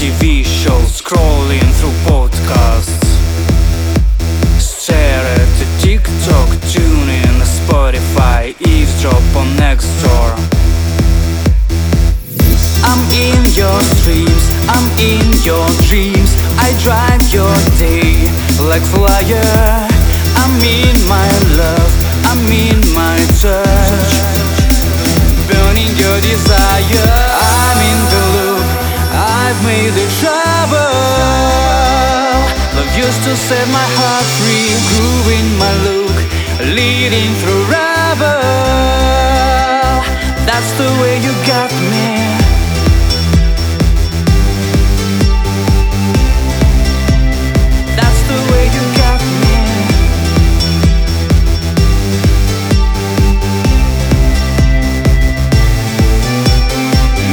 TV shows, scrolling through podcasts. Stare at the TikTok, tune in Spotify, eavesdrop on next door. I'm in your streams, I'm in your dreams. I drive your day like flyer. I'm in my love, I'm in my touch. To set my heart free, grooving my look, leading rubble. That's the way you got me. That's the way you got me.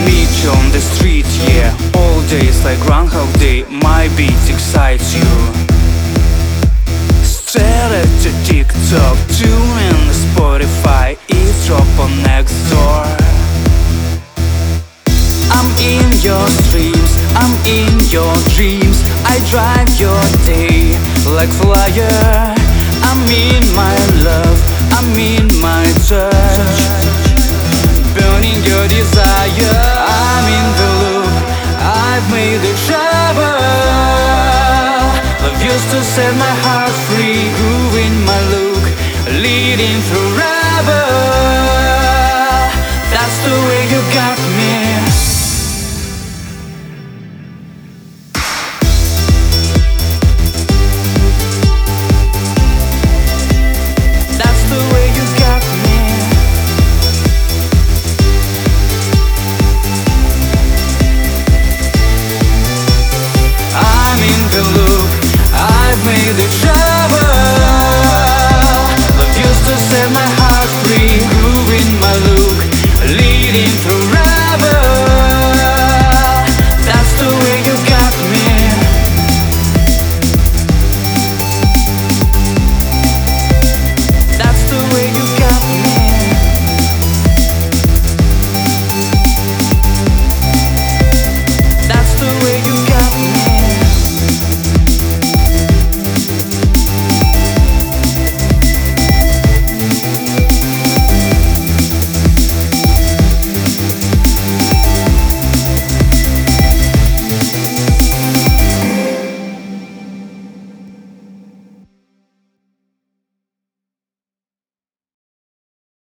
Meet you on the street, yeah. All days like Groundhog Day. My beat excites you. Your TikTok, tune in Spotify, eavesdrop on next door. I'm in your streams, I'm in your dreams. I drive your day like flyer. I'm in my love, I'm in my touch. Burning your desire, I'm in the loop. I've made the trouble. Love used to set my wading through.